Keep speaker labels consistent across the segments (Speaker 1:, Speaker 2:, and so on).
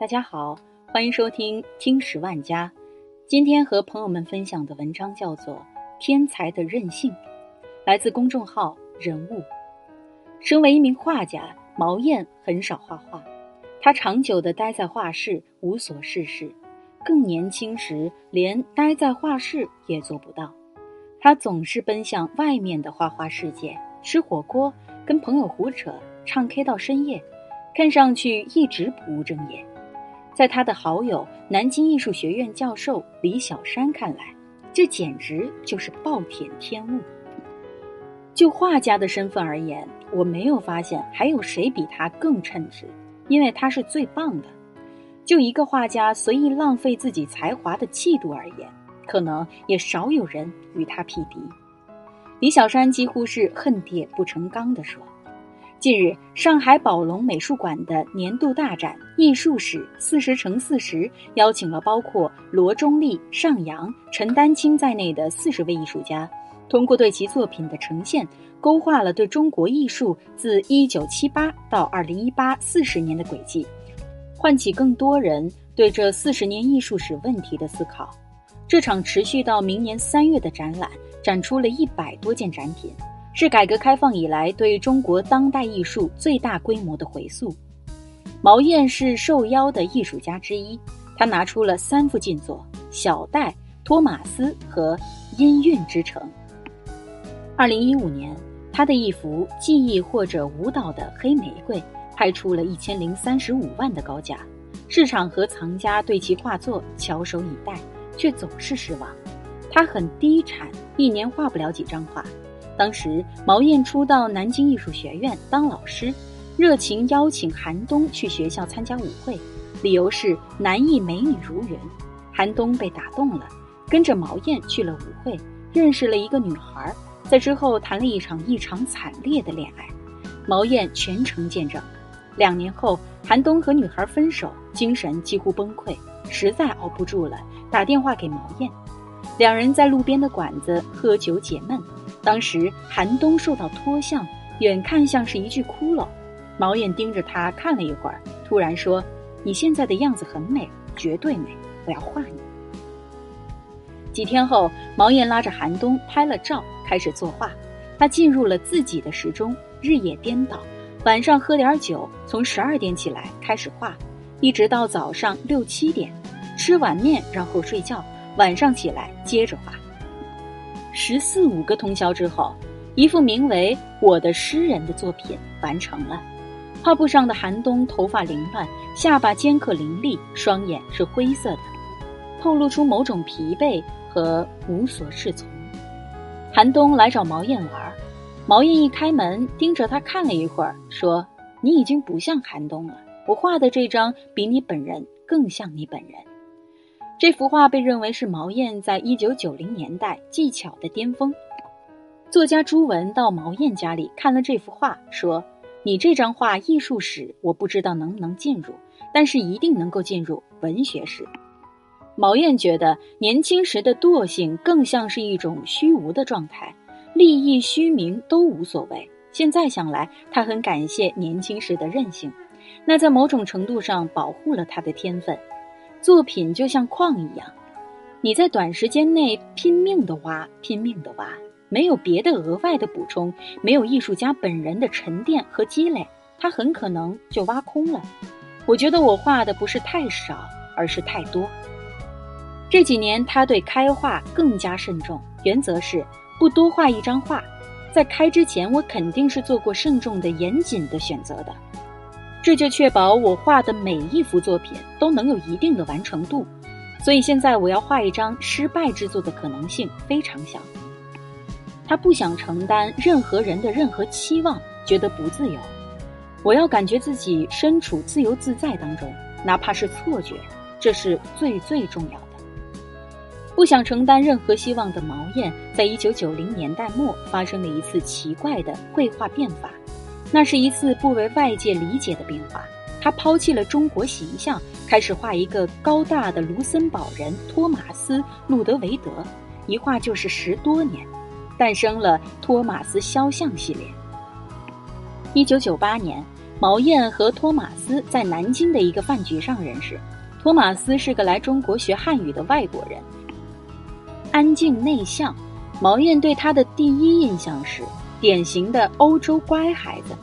Speaker 1: 大家好，欢迎收听《听十万家》。今天和朋友们分享的文章叫做《天才的任性》，来自公众号“人物”。身为一名画家，毛燕很少画画，他长久的待在画室，无所事事。更年轻时，连待在画室也做不到。他总是奔向外面的花花世界，吃火锅，跟朋友胡扯，唱 K 到深夜，看上去一直不务正业。在他的好友南京艺术学院教授李小山看来，这简直就是暴殄天物。就画家的身份而言，我没有发现还有谁比他更称职，因为他是最棒的。就一个画家随意浪费自己才华的气度而言，可能也少有人与他匹敌。李小山几乎是恨铁不成钢地说。近日，上海宝龙美术馆的年度大展“艺术史四十乘四十”邀请了包括罗中立、尚阳、陈丹青在内的四十位艺术家，通过对其作品的呈现，勾画了对中国艺术自一九七八到二零一八四十年的轨迹，唤起更多人对这四十年艺术史问题的思考。这场持续到明年三月的展览，展出了一百多件展品。是改革开放以来对中国当代艺术最大规模的回溯。毛燕是受邀的艺术家之一，他拿出了三幅近作：《小戴》《托马斯》和《音韵之城》。二零一五年，他的一幅记忆或者舞蹈的黑玫瑰拍出了一千零三十五万的高价，市场和藏家对其画作翘首以待，却总是失望。他很低产，一年画不了几张画。当时毛燕初到南京艺术学院当老师，热情邀请韩东去学校参加舞会，理由是南艺美女如云。韩东被打动了，跟着毛燕去了舞会，认识了一个女孩，在之后谈了一场异常惨烈的恋爱，毛燕全程见证。两年后，韩东和女孩分手，精神几乎崩溃，实在熬不住了，打电话给毛燕，两人在路边的馆子喝酒解闷。当时韩冬受到脱相，远看像是一具骷髅。毛燕盯着他看了一会儿，突然说：“你现在的样子很美，绝对美，我要画你。”几天后，毛燕拉着韩冬拍了照，开始作画。他进入了自己的时钟，日夜颠倒，晚上喝点酒，从十二点起来开始画，一直到早上六七点，吃碗面然后睡觉，晚上起来接着画。十四五个通宵之后，一幅名为《我的诗人》的作品完成了。画布上的寒冬头发凌乱，下巴尖刻凌厉，双眼是灰色的，透露出某种疲惫和无所适从。寒冬来找毛燕玩，毛燕一开门，盯着他看了一会儿，说：“你已经不像寒冬了，我画的这张比你本人更像你本人。”这幅画被认为是毛燕在一九九零年代技巧的巅峰。作家朱文到毛燕家里看了这幅画，说：“你这张画艺术史我不知道能不能进入，但是一定能够进入文学史。”毛燕觉得年轻时的惰性更像是一种虚无的状态，利益虚名都无所谓。现在想来，他很感谢年轻时的任性，那在某种程度上保护了他的天分。作品就像矿一样，你在短时间内拼命的挖，拼命的挖，没有别的额外的补充，没有艺术家本人的沉淀和积累，它很可能就挖空了。我觉得我画的不是太少，而是太多。这几年他对开画更加慎重，原则是不多画一张画。在开之前，我肯定是做过慎重的、严谨的选择的。这就确保我画的每一幅作品都能有一定的完成度，所以现在我要画一张失败之作的可能性非常小。他不想承担任何人的任何期望，觉得不自由。我要感觉自己身处自由自在当中，哪怕是错觉，这是最最重要的。不想承担任何希望的毛燕，在一九九零年代末发生了一次奇怪的绘画变法。那是一次不为外界理解的变化。他抛弃了中国形象，开始画一个高大的卢森堡人托马斯·路德维德，一画就是十多年，诞生了托马斯肖像系列。一九九八年，毛燕和托马斯在南京的一个饭局上认识。托马斯是个来中国学汉语的外国人，安静内向。毛燕对他的第一印象是典型的欧洲乖孩子。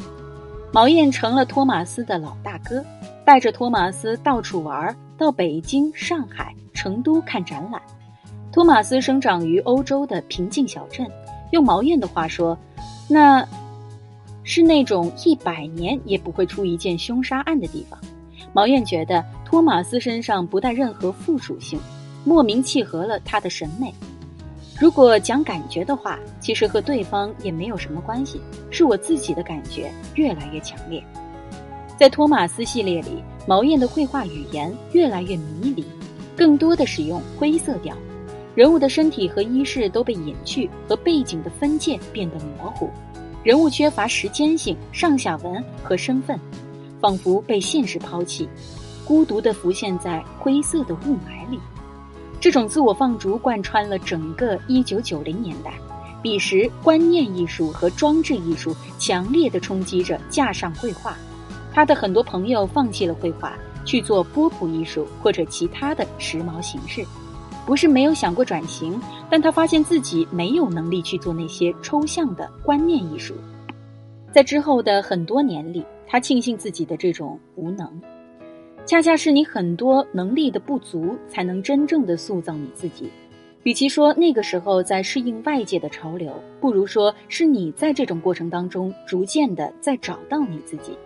Speaker 1: 毛燕成了托马斯的老大哥，带着托马斯到处玩，到北京、上海、成都看展览。托马斯生长于欧洲的平静小镇，用毛燕的话说，那是那种一百年也不会出一件凶杀案的地方。毛燕觉得托马斯身上不带任何附属性，莫名契合了他的审美。如果讲感觉的话，其实和对方也没有什么关系，是我自己的感觉越来越强烈。在托马斯系列里，毛燕的绘画语言越来越迷离，更多的使用灰色调，人物的身体和衣饰都被隐去，和背景的分界变得模糊，人物缺乏时间性、上下文和身份。仿佛被现实抛弃，孤独地浮现在灰色的雾霾里。这种自我放逐贯穿了整个一九九零年代。彼时，观念艺术和装置艺术强烈地冲击着架上绘画。他的很多朋友放弃了绘画，去做波普艺术或者其他的时髦形式。不是没有想过转型，但他发现自己没有能力去做那些抽象的观念艺术。在之后的很多年里。他庆幸自己的这种无能，恰恰是你很多能力的不足，才能真正的塑造你自己。与其说那个时候在适应外界的潮流，不如说是你在这种过程当中逐渐的在找到你自己。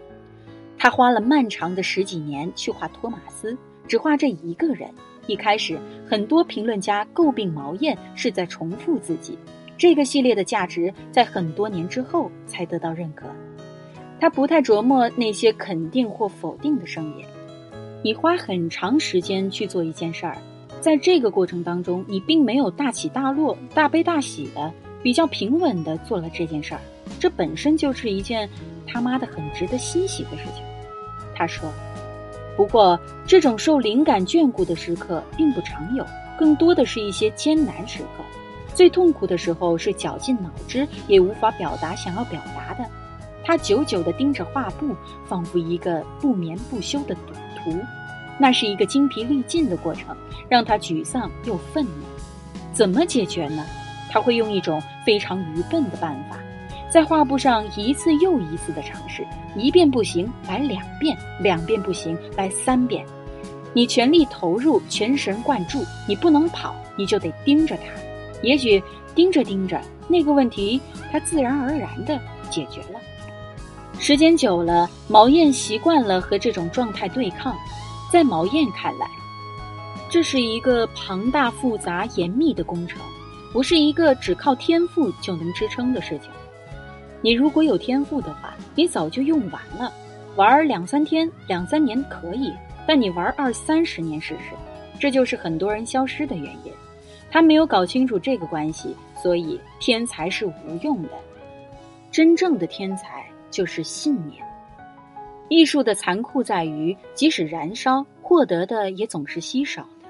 Speaker 1: 他花了漫长的十几年去画托马斯，只画这一个人。一开始，很多评论家诟病毛燕是在重复自己。这个系列的价值在很多年之后才得到认可。他不太琢磨那些肯定或否定的声音。你花很长时间去做一件事儿，在这个过程当中，你并没有大起大落、大悲大喜的，比较平稳的做了这件事儿。这本身就是一件他妈的很值得欣喜的事情。他说：“不过，这种受灵感眷顾的时刻并不常有，更多的是一些艰难时刻。最痛苦的时候是绞尽脑汁也无法表达想要表达的。”他久久地盯着画布，仿佛一个不眠不休的赌图。那是一个精疲力尽的过程，让他沮丧又愤怒。怎么解决呢？他会用一种非常愚笨的办法，在画布上一次又一次的尝试。一遍不行，来两遍；两遍不行，来三遍。你全力投入，全神贯注。你不能跑，你就得盯着它。也许盯着盯着，那个问题它自然而然地解决了。时间久了，毛燕习惯了和这种状态对抗。在毛燕看来，这是一个庞大、复杂、严密的工程，不是一个只靠天赋就能支撑的事情。你如果有天赋的话，你早就用完了。玩两三天、两三年可以，但你玩二三十年试试，这就是很多人消失的原因。他没有搞清楚这个关系，所以天才是无用的。真正的天才。就是信念。艺术的残酷在于，即使燃烧，获得的也总是稀少的。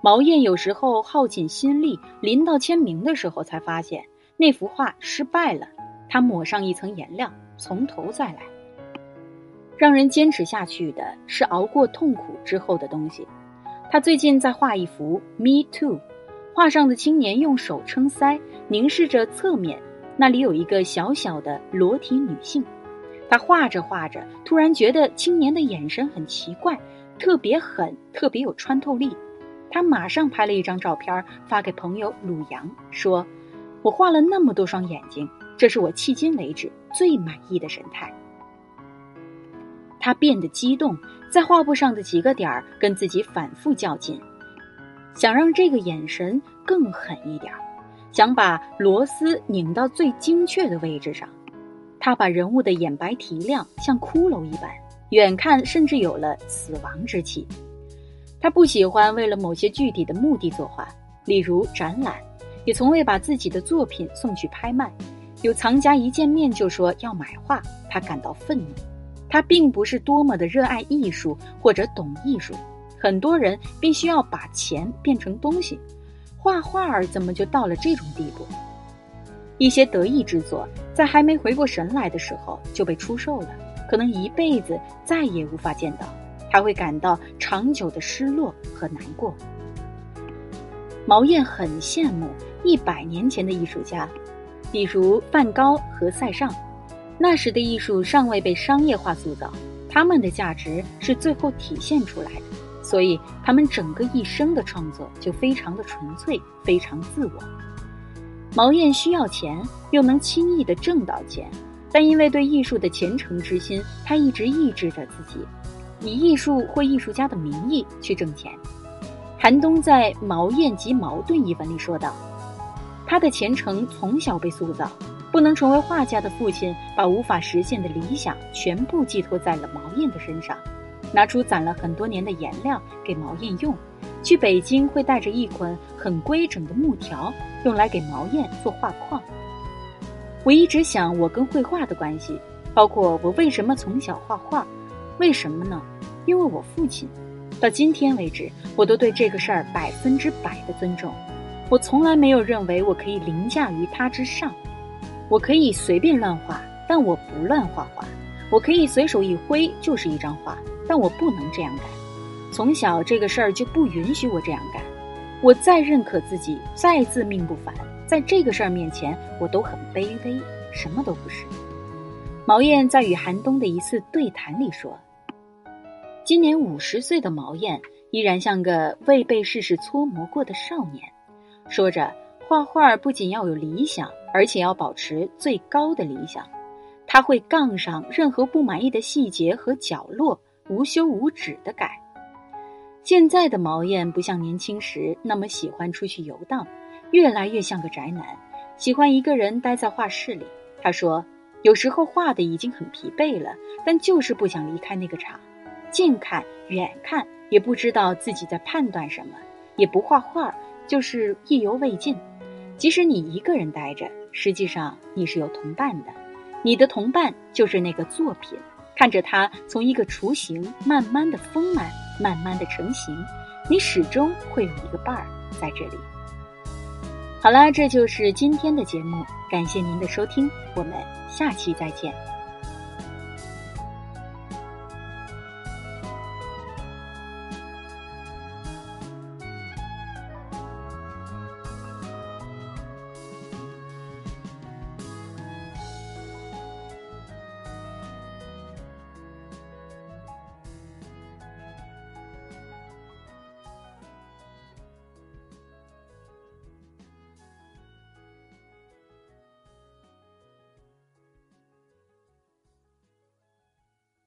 Speaker 1: 毛燕有时候耗尽心力，临到签名的时候，才发现那幅画失败了。他抹上一层颜料，从头再来。让人坚持下去的是熬过痛苦之后的东西。他最近在画一幅《Me Too》，画上的青年用手撑腮，凝视着侧面，那里有一个小小的裸体女性。他画着画着，突然觉得青年的眼神很奇怪，特别狠，特别有穿透力。他马上拍了一张照片发给朋友鲁阳，说：“我画了那么多双眼睛，这是我迄今为止最满意的神态。”他变得激动，在画布上的几个点跟自己反复较劲，想让这个眼神更狠一点，想把螺丝拧到最精确的位置上。他把人物的眼白提亮，像骷髅一般，远看甚至有了死亡之气。他不喜欢为了某些具体的目的作画，例如展览，也从未把自己的作品送去拍卖。有藏家一见面就说要买画，他感到愤怒。他并不是多么的热爱艺术或者懂艺术，很多人必须要把钱变成东西，画画儿怎么就到了这种地步？一些得意之作，在还没回过神来的时候就被出售了。可能一辈子再也无法见到，他会感到长久的失落和难过。毛燕很羡慕一百年前的艺术家，比如梵高和塞尚。那时的艺术尚未被商业化塑造，他们的价值是最后体现出来的，所以他们整个一生的创作就非常的纯粹，非常自我。毛燕需要钱，又能轻易的挣到钱，但因为对艺术的虔诚之心，他一直抑制着自己，以艺术或艺术家的名义去挣钱。韩东在《毛燕及矛盾》一文里说道：“他的虔诚从小被塑造。”不能成为画家的父亲，把无法实现的理想全部寄托在了毛燕的身上，拿出攒了很多年的颜料给毛燕用，去北京会带着一捆很规整的木条，用来给毛燕做画框。我一直想我跟绘画的关系，包括我为什么从小画画，为什么呢？因为我父亲，到今天为止，我都对这个事儿百分之百的尊重，我从来没有认为我可以凌驾于他之上。我可以随便乱画，但我不乱画画。我可以随手一挥就是一张画，但我不能这样干。从小这个事儿就不允许我这样干。我再认可自己，再自命不凡，在这个事儿面前，我都很卑微，什么都不是。毛燕在与韩东的一次对谈里说：“今年五十岁的毛燕依然像个未被世事搓磨过的少年。”说着，画画不仅要有理想。而且要保持最高的理想，他会杠上任何不满意的细节和角落，无休无止的改。现在的毛燕不像年轻时那么喜欢出去游荡，越来越像个宅男，喜欢一个人待在画室里。他说，有时候画的已经很疲惫了，但就是不想离开那个场，近看远看也不知道自己在判断什么，也不画画，就是意犹未尽。即使你一个人待着。实际上你是有同伴的，你的同伴就是那个作品。看着它从一个雏形慢慢的丰满，慢慢的成型，你始终会有一个伴儿在这里。好啦，这就是今天的节目，感谢您的收听，我们下期再见。